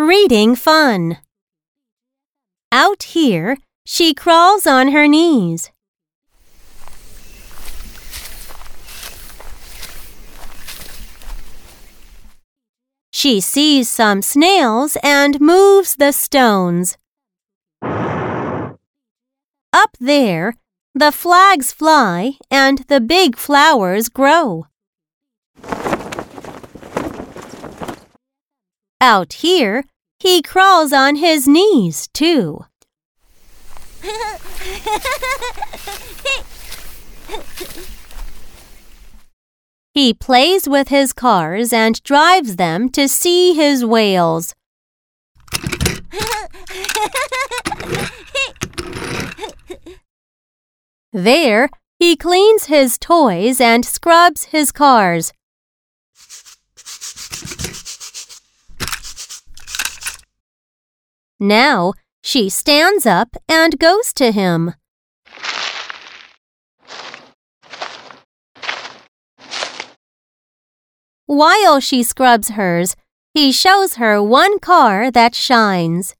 Reading fun. Out here, she crawls on her knees. She sees some snails and moves the stones. Up there, the flags fly and the big flowers grow. Out here, he crawls on his knees, too. He plays with his cars and drives them to see his whales. There, he cleans his toys and scrubs his cars. Now, she stands up and goes to him. While she scrubs hers, he shows her one car that shines.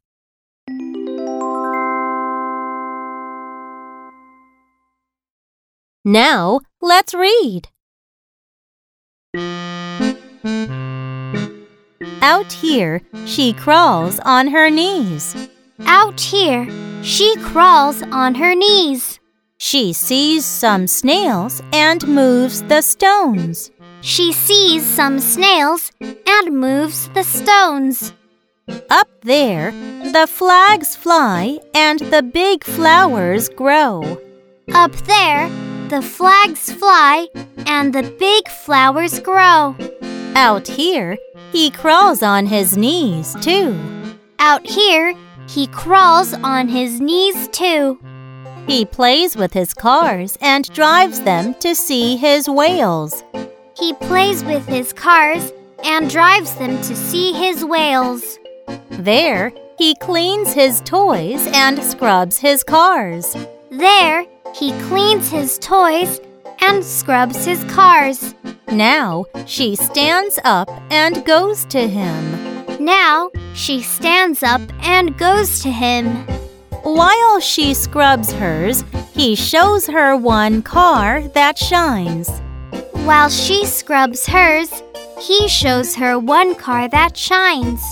Now, let's read. Out here, she crawls on her knees. Out here, she crawls on her knees. She sees some snails and moves the stones. She sees some snails and moves the stones. Up there, the flags fly and the big flowers grow. Up there, the flags fly and the big flowers grow. Out here, he crawls on his knees, too. Out here, he crawls on his knees, too. He plays with his cars and drives them to see his whales. He plays with his cars and drives them to see his whales. There, he cleans his toys and scrubs his cars. There, he cleans his toys and scrubs his cars. Now she stands up and goes to him. Now she stands up and goes to him. While she scrubs hers, he shows her one car that shines. While she scrubs hers, he shows her one car that shines.